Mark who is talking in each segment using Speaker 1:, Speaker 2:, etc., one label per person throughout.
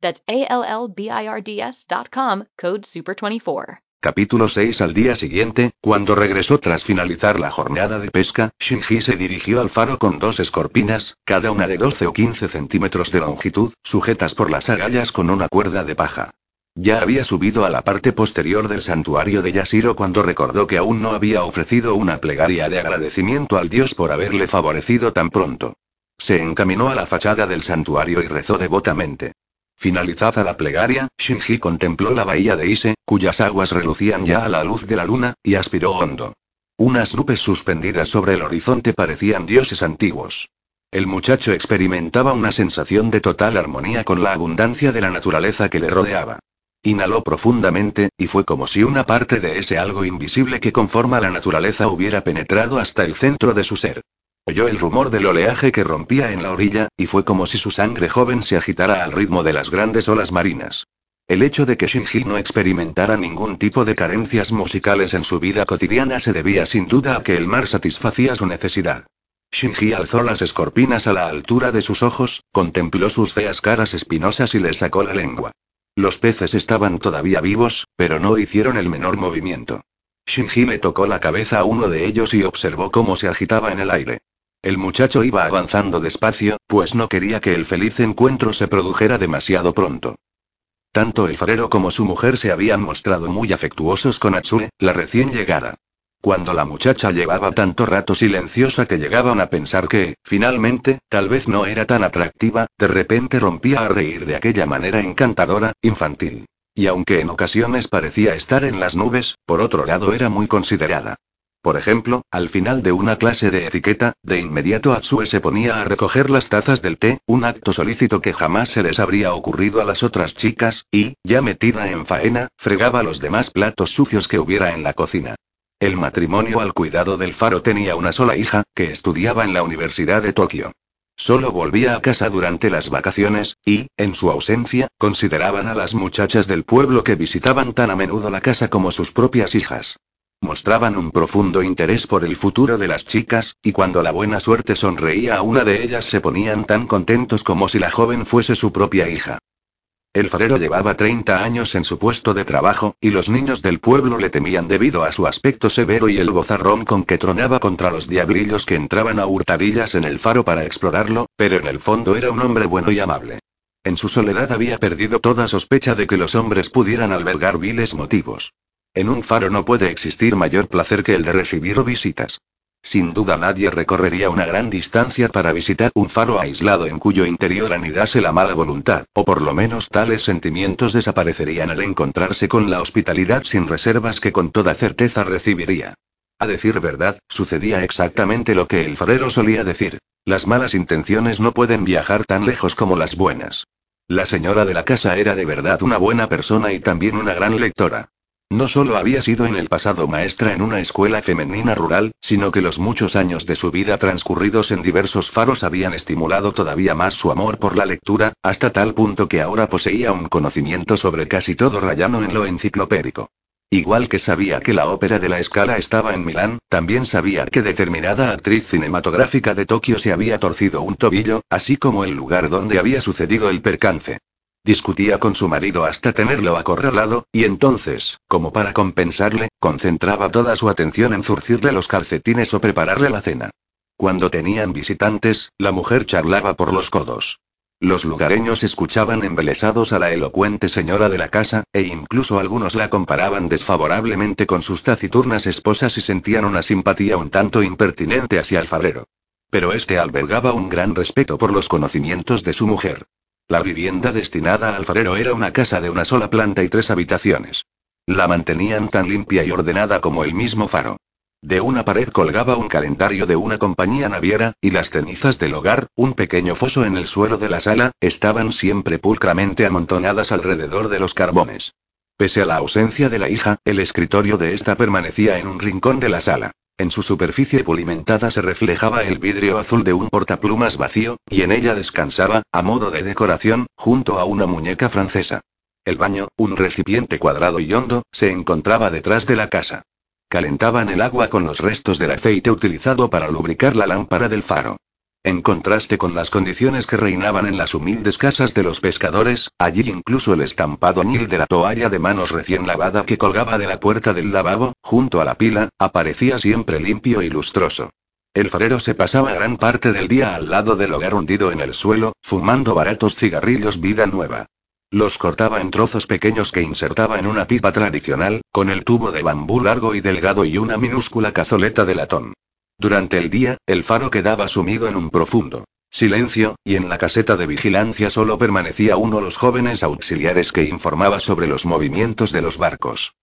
Speaker 1: That's code SUPER24.
Speaker 2: Capítulo 6 Al día siguiente, cuando regresó tras finalizar la jornada de pesca, Shinji se dirigió al faro con dos escorpinas, cada una de 12 o 15 centímetros de longitud, sujetas por las agallas con una cuerda de paja. Ya había subido a la parte posterior del santuario de Yashiro cuando recordó que aún no había ofrecido una plegaria de agradecimiento al dios por haberle favorecido tan pronto. Se encaminó a la fachada del santuario y rezó devotamente. Finalizada la plegaria, Shinji contempló la bahía de Ise, cuyas aguas relucían ya a la luz de la luna, y aspiró hondo. Unas nubes suspendidas sobre el horizonte parecían dioses antiguos. El muchacho experimentaba una sensación de total armonía con la abundancia de la naturaleza que le rodeaba. Inhaló profundamente, y fue como si una parte de ese algo invisible que conforma la naturaleza hubiera penetrado hasta el centro de su ser. Oyó el rumor del oleaje que rompía en la orilla, y fue como si su sangre joven se agitara al ritmo de las grandes olas marinas. El hecho de que Shinji no experimentara ningún tipo de carencias musicales en su vida cotidiana se debía sin duda a que el mar satisfacía su necesidad. Shinji alzó las escorpinas a la altura de sus ojos, contempló sus feas caras espinosas y le sacó la lengua. Los peces estaban todavía vivos, pero no hicieron el menor movimiento. Shinji le tocó la cabeza a uno de ellos y observó cómo se agitaba en el aire. El muchacho iba avanzando despacio, pues no quería que el feliz encuentro se produjera demasiado pronto. Tanto el farero como su mujer se habían mostrado muy afectuosos con Atsue, la recién llegada. Cuando la muchacha llevaba tanto rato silenciosa que llegaban a pensar que, finalmente, tal vez no era tan atractiva, de repente rompía a reír de aquella manera encantadora, infantil. Y aunque en ocasiones parecía estar en las nubes, por otro lado era muy considerada. Por ejemplo, al final de una clase de etiqueta, de inmediato Atsue se ponía a recoger las tazas del té, un acto solícito que jamás se les habría ocurrido a las otras chicas, y, ya metida en faena, fregaba los demás platos sucios que hubiera en la cocina. El matrimonio al cuidado del faro tenía una sola hija, que estudiaba en la Universidad de Tokio. Solo volvía a casa durante las vacaciones, y, en su ausencia, consideraban a las muchachas del pueblo que visitaban tan a menudo la casa como sus propias hijas. Mostraban un profundo interés por el futuro de las chicas, y cuando la buena suerte sonreía a una de ellas se ponían tan contentos como si la joven fuese su propia hija. El farero llevaba 30 años en su puesto de trabajo, y los niños del pueblo le temían debido a su aspecto severo y el bozarrón con que tronaba contra los diablillos que entraban a hurtadillas en el faro para explorarlo, pero en el fondo era un hombre bueno y amable. En su soledad había perdido toda sospecha de que los hombres pudieran albergar viles motivos. En un faro no puede existir mayor placer que el de recibir visitas. Sin duda nadie recorrería una gran distancia para visitar un faro aislado en cuyo interior anidase la mala voluntad, o por lo menos tales sentimientos desaparecerían al encontrarse con la hospitalidad sin reservas que con toda certeza recibiría. A decir verdad, sucedía exactamente lo que el farero solía decir. Las malas intenciones no pueden viajar tan lejos como las buenas. La señora de la casa era de verdad una buena persona y también una gran lectora. No solo había sido en el pasado maestra en una escuela femenina rural, sino que los muchos años de su vida transcurridos en diversos faros habían estimulado todavía más su amor por la lectura, hasta tal punto que ahora poseía un conocimiento sobre casi todo rayano en lo enciclopédico. Igual que sabía que la ópera de la escala estaba en Milán, también sabía que determinada actriz cinematográfica de Tokio se había torcido un tobillo, así como el lugar donde había sucedido el percance. Discutía con su marido hasta tenerlo acorralado, y entonces, como para compensarle, concentraba toda su atención en zurcirle los calcetines o prepararle la cena. Cuando tenían visitantes, la mujer charlaba por los codos. Los lugareños escuchaban embelesados a la elocuente señora de la casa, e incluso algunos la comparaban desfavorablemente con sus taciturnas esposas y sentían una simpatía un tanto impertinente hacia el fabrero. Pero este albergaba un gran respeto por los conocimientos de su mujer. La vivienda destinada al farero era una casa de una sola planta y tres habitaciones. La mantenían tan limpia y ordenada como el mismo faro. De una pared colgaba un calendario de una compañía naviera, y las cenizas del hogar, un pequeño foso en el suelo de la sala, estaban siempre pulcramente amontonadas alrededor de los carbones. Pese a la ausencia de la hija, el escritorio de esta permanecía en un rincón de la sala. En su superficie pulimentada se reflejaba el vidrio azul de un portaplumas vacío, y en ella descansaba, a modo de decoración, junto a una muñeca francesa. El baño, un recipiente cuadrado y hondo, se encontraba detrás de la casa. Calentaban el agua con los restos del aceite utilizado para lubricar la lámpara del faro. En contraste con las condiciones que reinaban en las humildes casas de los pescadores, allí incluso el estampado añil de la toalla de manos recién lavada que colgaba de la puerta del lavabo, junto a la pila, aparecía siempre limpio y lustroso. El farero se pasaba gran parte del día al lado del hogar hundido en el suelo, fumando baratos cigarrillos vida nueva. Los cortaba en trozos pequeños que insertaba en una pipa tradicional, con el tubo de bambú largo y delgado y una minúscula cazoleta de latón. Durante el día, el faro quedaba sumido en un profundo silencio, y en la caseta de vigilancia solo permanecía uno de los jóvenes auxiliares que informaba sobre los movimientos de los barcos.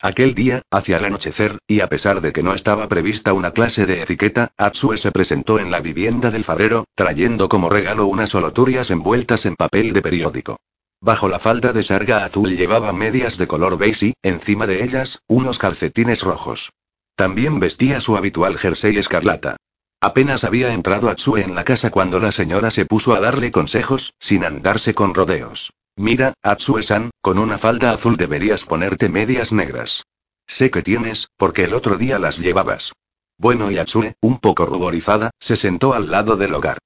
Speaker 2: Aquel día, hacia el anochecer, y a pesar de que no estaba prevista una clase de etiqueta, Atsue se presentó en la vivienda del farero, trayendo como regalo unas soloturias envueltas en papel de periódico. Bajo la falda de sarga azul llevaba medias de color beige y, encima de ellas, unos calcetines rojos. También vestía su habitual jersey escarlata. Apenas había entrado Atsue en la casa cuando la señora se puso a darle consejos, sin andarse con rodeos. Mira, Atsue-san, con una falda azul deberías ponerte medias negras. Sé que tienes, porque el otro día las llevabas. Bueno, y Atsue, un poco ruborizada, se sentó al lado del hogar.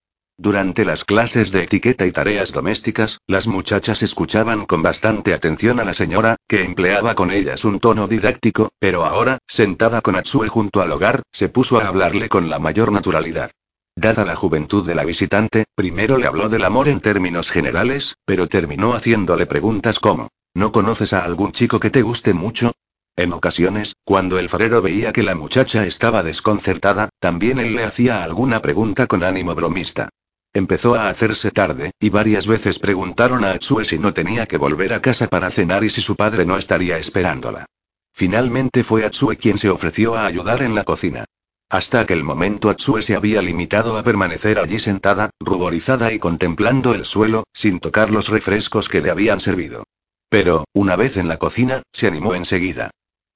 Speaker 2: Durante las clases de etiqueta y tareas domésticas, las muchachas escuchaban con bastante atención a la señora, que empleaba con ellas un tono didáctico, pero ahora, sentada con Atsue junto al hogar, se puso a hablarle con la mayor naturalidad. Dada la juventud de la visitante, primero le habló del amor en términos generales, pero terminó haciéndole preguntas como, ¿no conoces a algún chico que te guste mucho? En ocasiones, cuando el farero veía que la muchacha estaba desconcertada, también él le hacía alguna pregunta con ánimo bromista. Empezó a hacerse tarde, y varias veces preguntaron a Atsue si no tenía que volver a casa para cenar y si su padre no estaría esperándola. Finalmente fue Atsue quien se ofreció a ayudar en la cocina. Hasta aquel momento Atsue se había limitado a permanecer allí sentada, ruborizada y contemplando el suelo, sin tocar los refrescos que le habían servido. Pero, una vez en la cocina, se animó enseguida.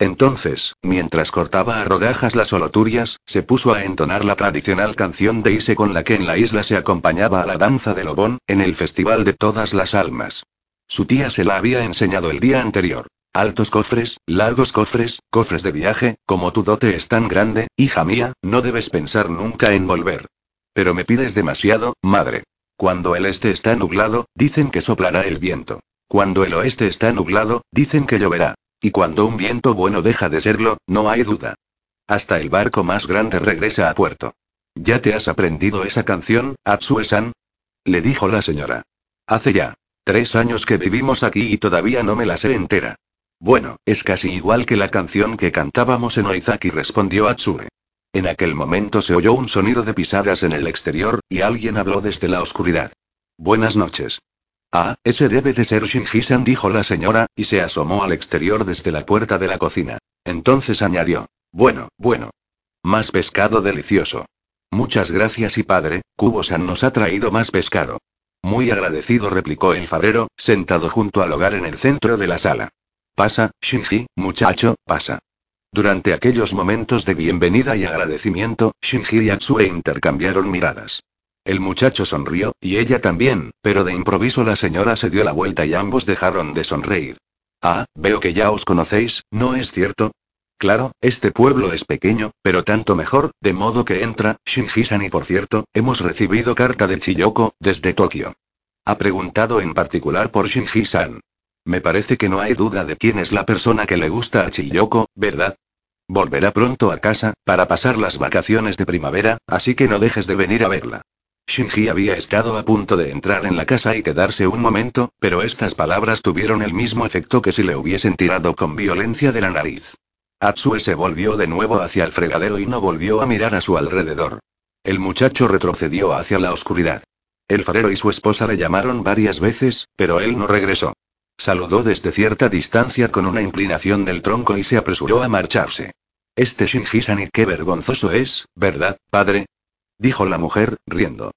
Speaker 2: Entonces, mientras cortaba a rodajas las oloturias, se puso a entonar la tradicional canción de Ise con la que en la isla se acompañaba a la danza de Lobón, en el Festival de Todas las Almas. Su tía se la había enseñado el día anterior. Altos cofres, largos cofres, cofres de viaje, como tu dote es tan grande, hija mía, no debes pensar nunca en volver. Pero me pides demasiado, madre. Cuando el este está nublado, dicen que soplará el viento. Cuando el oeste está nublado, dicen que lloverá. Y cuando un viento bueno deja de serlo, no hay duda. Hasta el barco más grande regresa a puerto. ¿Ya te has aprendido esa canción, Atsue-san? Le dijo la señora. Hace ya tres años que vivimos aquí y todavía no me la sé entera. Bueno, es casi igual que la canción que cantábamos en Oizaki, respondió Atsue. En aquel momento se oyó un sonido de pisadas en el exterior, y alguien habló desde la oscuridad. Buenas noches. Ah, ese debe de ser Shinji-san, dijo la señora, y se asomó al exterior desde la puerta de la cocina. Entonces añadió. Bueno, bueno. Más pescado delicioso. Muchas gracias y padre, Kubo-san nos ha traído más pescado. Muy agradecido, replicó el farero, sentado junto al hogar en el centro de la sala. Pasa, Shinji, muchacho, pasa. Durante aquellos momentos de bienvenida y agradecimiento, Shinji y Atsue intercambiaron miradas. El muchacho sonrió, y ella también, pero de improviso la señora se dio la vuelta y ambos dejaron de sonreír. Ah, veo que ya os conocéis, ¿no es cierto? Claro, este pueblo es pequeño, pero tanto mejor, de modo que entra, Shinji-san y por cierto, hemos recibido carta de Chiyoko, desde Tokio. Ha preguntado en particular por Shinji-san. Me parece que no hay duda de quién es la persona que le gusta a Chiyoko, ¿verdad? Volverá pronto a casa, para pasar las vacaciones de primavera, así que no dejes de venir a verla. Shinji había estado a punto de entrar en la casa y quedarse un momento, pero estas palabras tuvieron el mismo efecto que si le hubiesen tirado con violencia de la nariz. Atsue se volvió de nuevo hacia el fregadero y no volvió a mirar a su alrededor. El muchacho retrocedió hacia la oscuridad. El farero y su esposa le llamaron varias veces, pero él no regresó. Saludó desde cierta distancia con una inclinación del tronco y se apresuró a marcharse. Este Shinji-san qué vergonzoso es, ¿verdad, padre? Dijo la mujer, riendo.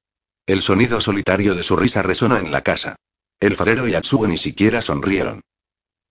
Speaker 2: El sonido solitario de su risa resonó en la casa. El farero y Atsue ni siquiera sonrieron.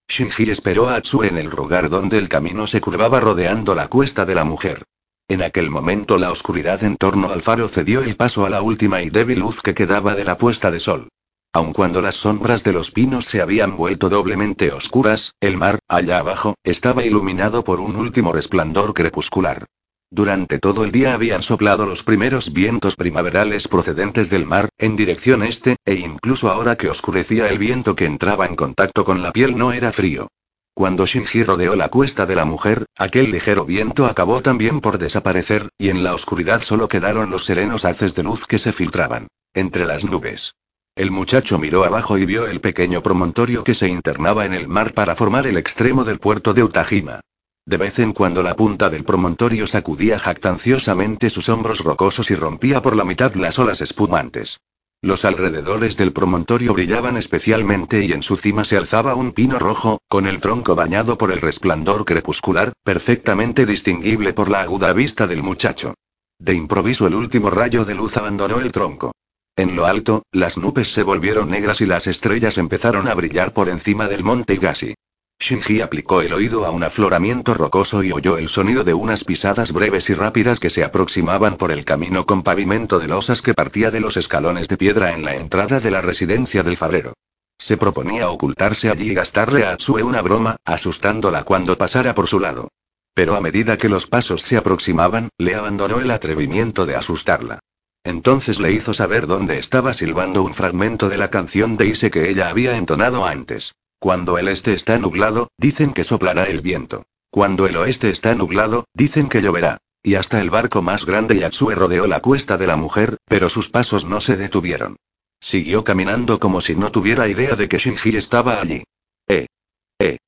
Speaker 2: Shinji esperó a Atsue en el lugar donde el camino se curvaba rodeando la cuesta de la mujer. En aquel momento la oscuridad en torno al faro cedió el paso a la última y débil luz que quedaba de la puesta de sol. Aun cuando las sombras de los pinos se habían vuelto doblemente oscuras, el mar, allá abajo, estaba iluminado por un último resplandor crepuscular. Durante todo el día habían soplado los primeros vientos primaverales procedentes del mar, en dirección este, e incluso ahora que oscurecía el viento que entraba en contacto con la piel no era frío. Cuando Shinji rodeó la cuesta de la mujer, aquel ligero viento acabó también por desaparecer, y en la oscuridad solo quedaron los serenos haces de luz que se filtraban entre las nubes. El muchacho miró abajo y vio el pequeño promontorio que se internaba en el mar para formar el extremo del puerto de Utajima. De vez en cuando la punta del promontorio sacudía jactanciosamente sus hombros rocosos y rompía por la mitad las olas espumantes. Los alrededores del promontorio brillaban especialmente y en su cima se alzaba un pino rojo, con el tronco bañado por el resplandor crepuscular, perfectamente distinguible por la aguda vista del muchacho. De improviso el último rayo de luz abandonó el tronco. En lo alto, las nubes se volvieron negras y las estrellas empezaron a brillar por encima del monte Igashi. Shinji aplicó el oído a un afloramiento rocoso y oyó el sonido de unas pisadas breves y rápidas que se aproximaban por el camino con pavimento de losas que partía de los escalones de piedra en la entrada de la residencia del fabrero. Se proponía ocultarse allí y gastarle a Atsue una broma, asustándola cuando pasara por su lado. Pero a medida que los pasos se aproximaban, le abandonó el atrevimiento de asustarla. Entonces le hizo saber dónde estaba silbando un fragmento de la canción de Ise que ella había entonado antes. Cuando el este está nublado, dicen que soplará el viento. Cuando el oeste está nublado, dicen que lloverá. Y hasta el barco más grande Yatsue rodeó la cuesta de la mujer, pero sus pasos no se detuvieron. Siguió caminando como si no tuviera idea de que Shinji estaba allí. Eh. Eh.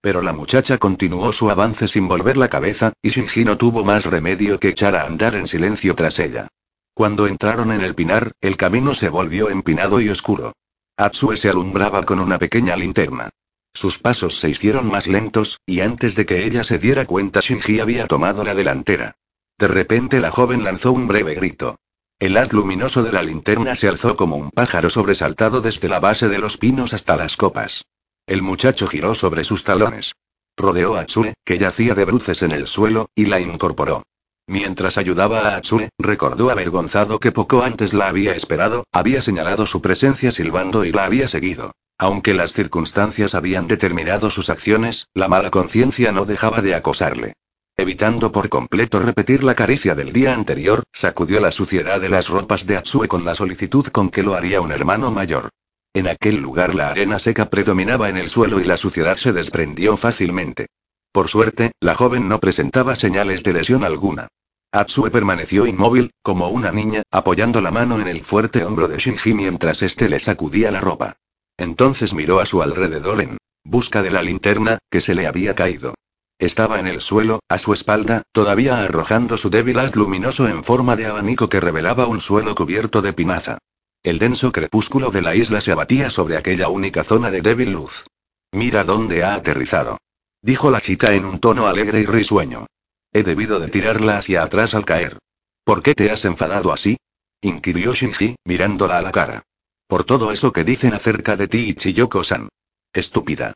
Speaker 2: Pero la muchacha continuó su avance sin volver la cabeza, y Shinji no tuvo más remedio que echar a andar en silencio tras ella. Cuando entraron en el pinar, el camino se volvió empinado y oscuro. Atsue se alumbraba con una pequeña linterna. Sus pasos se hicieron más lentos, y antes de que ella se diera cuenta Shinji había tomado la delantera. De repente la joven lanzó un breve grito. El haz luminoso de la linterna se alzó como un pájaro sobresaltado desde la base de los pinos hasta las copas. El muchacho giró sobre sus talones. Rodeó a Atsue, que yacía de bruces en el suelo, y la incorporó. Mientras ayudaba a Atsue, recordó avergonzado que poco antes la había esperado, había señalado su presencia silbando y la había seguido. Aunque las circunstancias habían determinado sus acciones, la mala conciencia no dejaba de acosarle. Evitando por completo repetir la caricia del día anterior, sacudió la suciedad de las ropas de Atsue con la solicitud con que lo haría un hermano mayor. En aquel lugar la arena seca predominaba en el suelo y la suciedad se desprendió fácilmente. Por suerte, la joven no presentaba señales de lesión alguna. Atsue permaneció inmóvil, como una niña, apoyando la mano en el fuerte hombro de Shinji mientras éste le sacudía la ropa. Entonces miró a su alrededor en busca de la linterna, que se le había caído. Estaba en el suelo, a su espalda, todavía arrojando su débil haz luminoso en forma de abanico que revelaba un suelo cubierto de pinaza. El denso crepúsculo de la isla se abatía sobre aquella única zona de débil luz. Mira dónde ha aterrizado dijo la chica en un tono alegre y risueño. He debido de tirarla hacia atrás al caer. ¿Por qué te has enfadado así? inquirió Shinji, mirándola a la cara. Por todo eso que dicen acerca de ti y Chiyoko-san. Estúpida.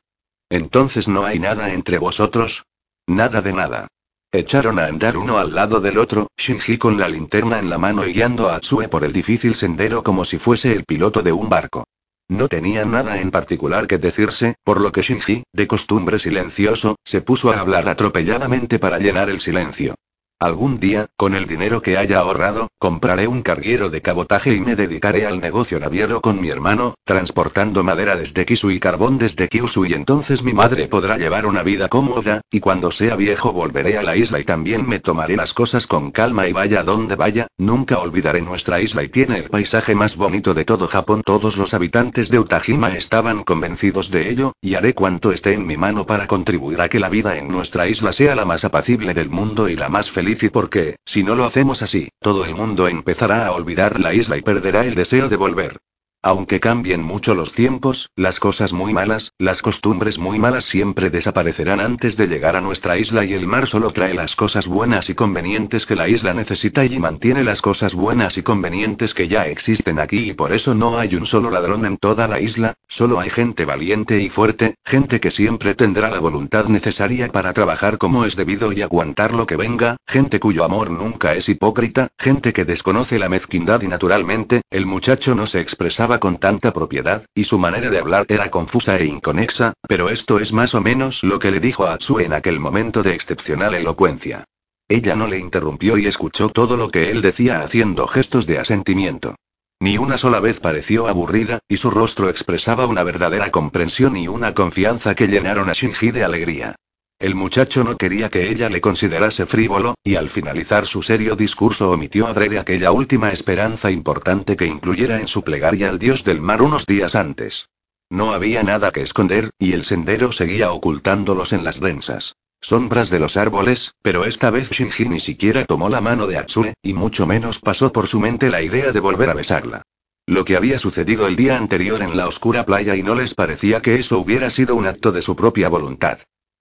Speaker 2: Entonces no hay nada entre vosotros. Nada de nada. Echaron a andar uno al lado del otro, Shinji con la linterna en la mano y guiando a Atsue por el difícil sendero como si fuese el piloto de un barco. No tenía nada en particular que decirse, por lo que Shinji, de costumbre silencioso, se puso a hablar atropelladamente para llenar el silencio. Algún día, con el dinero que haya ahorrado, compraré un carguero de cabotaje y me dedicaré al negocio naviero con mi hermano, transportando madera desde Kisu y carbón desde Kyushu y entonces mi madre podrá llevar una vida cómoda, y cuando sea viejo volveré a la isla y también me tomaré las cosas con calma y vaya donde vaya, nunca olvidaré nuestra isla y tiene el paisaje más bonito de todo Japón. Todos los habitantes de Utajima estaban convencidos de ello, y haré cuanto esté en mi mano para contribuir a que la vida en nuestra isla sea la más apacible del mundo y la más feliz y porque, si no lo hacemos así, todo el mundo empezará a olvidar la isla y perderá el deseo de volver. Aunque cambien mucho los tiempos, las cosas muy malas, las costumbres muy malas siempre desaparecerán antes de llegar a nuestra isla y el mar solo trae las cosas buenas y convenientes que la isla necesita y mantiene las cosas buenas y convenientes que ya existen aquí y por eso no hay un solo ladrón en toda la isla, solo hay gente valiente y fuerte, gente que siempre tendrá la voluntad necesaria para trabajar como es debido y aguantar lo que venga, gente cuyo amor nunca es hipócrita, gente que desconoce la mezquindad y naturalmente, el muchacho no se expresaba con tanta propiedad, y su manera de hablar era confusa e inconexa, pero esto es más o menos lo que le dijo a Atsu en aquel momento de excepcional elocuencia. Ella no le interrumpió y escuchó todo lo que él decía haciendo gestos de asentimiento. Ni una sola vez pareció aburrida, y su rostro expresaba una verdadera comprensión y una confianza que llenaron a Shinji de alegría. El muchacho no quería que ella le considerase frívolo, y al finalizar su serio discurso omitió adrede aquella última esperanza importante que incluyera en su plegaria al dios del mar unos días antes. No había nada que esconder, y el sendero seguía ocultándolos en las densas sombras de los árboles, pero esta vez Shinji ni siquiera tomó la mano de Atsue, y mucho menos pasó por su mente la idea de volver a besarla. Lo que había sucedido el día anterior en la oscura playa y no les parecía que eso hubiera sido un acto de su propia voluntad.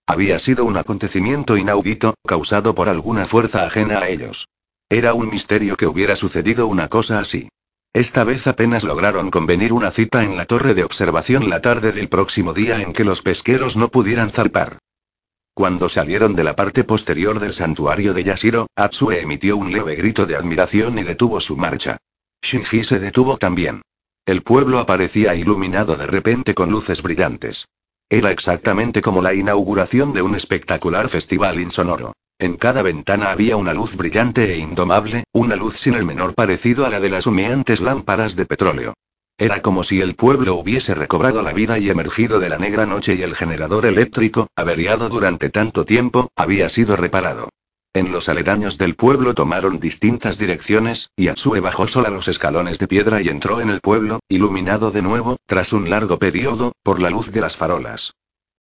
Speaker 2: Había sido un acontecimiento inaudito, causado por alguna fuerza ajena a ellos. Era un misterio que hubiera sucedido una cosa así. Esta vez apenas lograron convenir una cita en la torre de observación la tarde del próximo día en que los pesqueros no pudieran zarpar. Cuando salieron de la parte posterior del santuario de Yashiro, Atsue emitió un leve grito de admiración y detuvo su marcha. Shinji se detuvo también. El pueblo aparecía iluminado de repente con luces brillantes. Era exactamente como la inauguración de un espectacular festival insonoro. En cada ventana había una luz brillante e indomable, una luz sin el menor parecido a la de las humeantes lámparas de petróleo. Era como si el pueblo hubiese recobrado la vida y emergido de la negra noche y el generador eléctrico, averiado durante tanto tiempo, había sido reparado. En los aledaños del pueblo tomaron distintas direcciones, y Atsue bajó sola los escalones de piedra y entró en el pueblo, iluminado de nuevo, tras un largo periodo, por la luz de las farolas.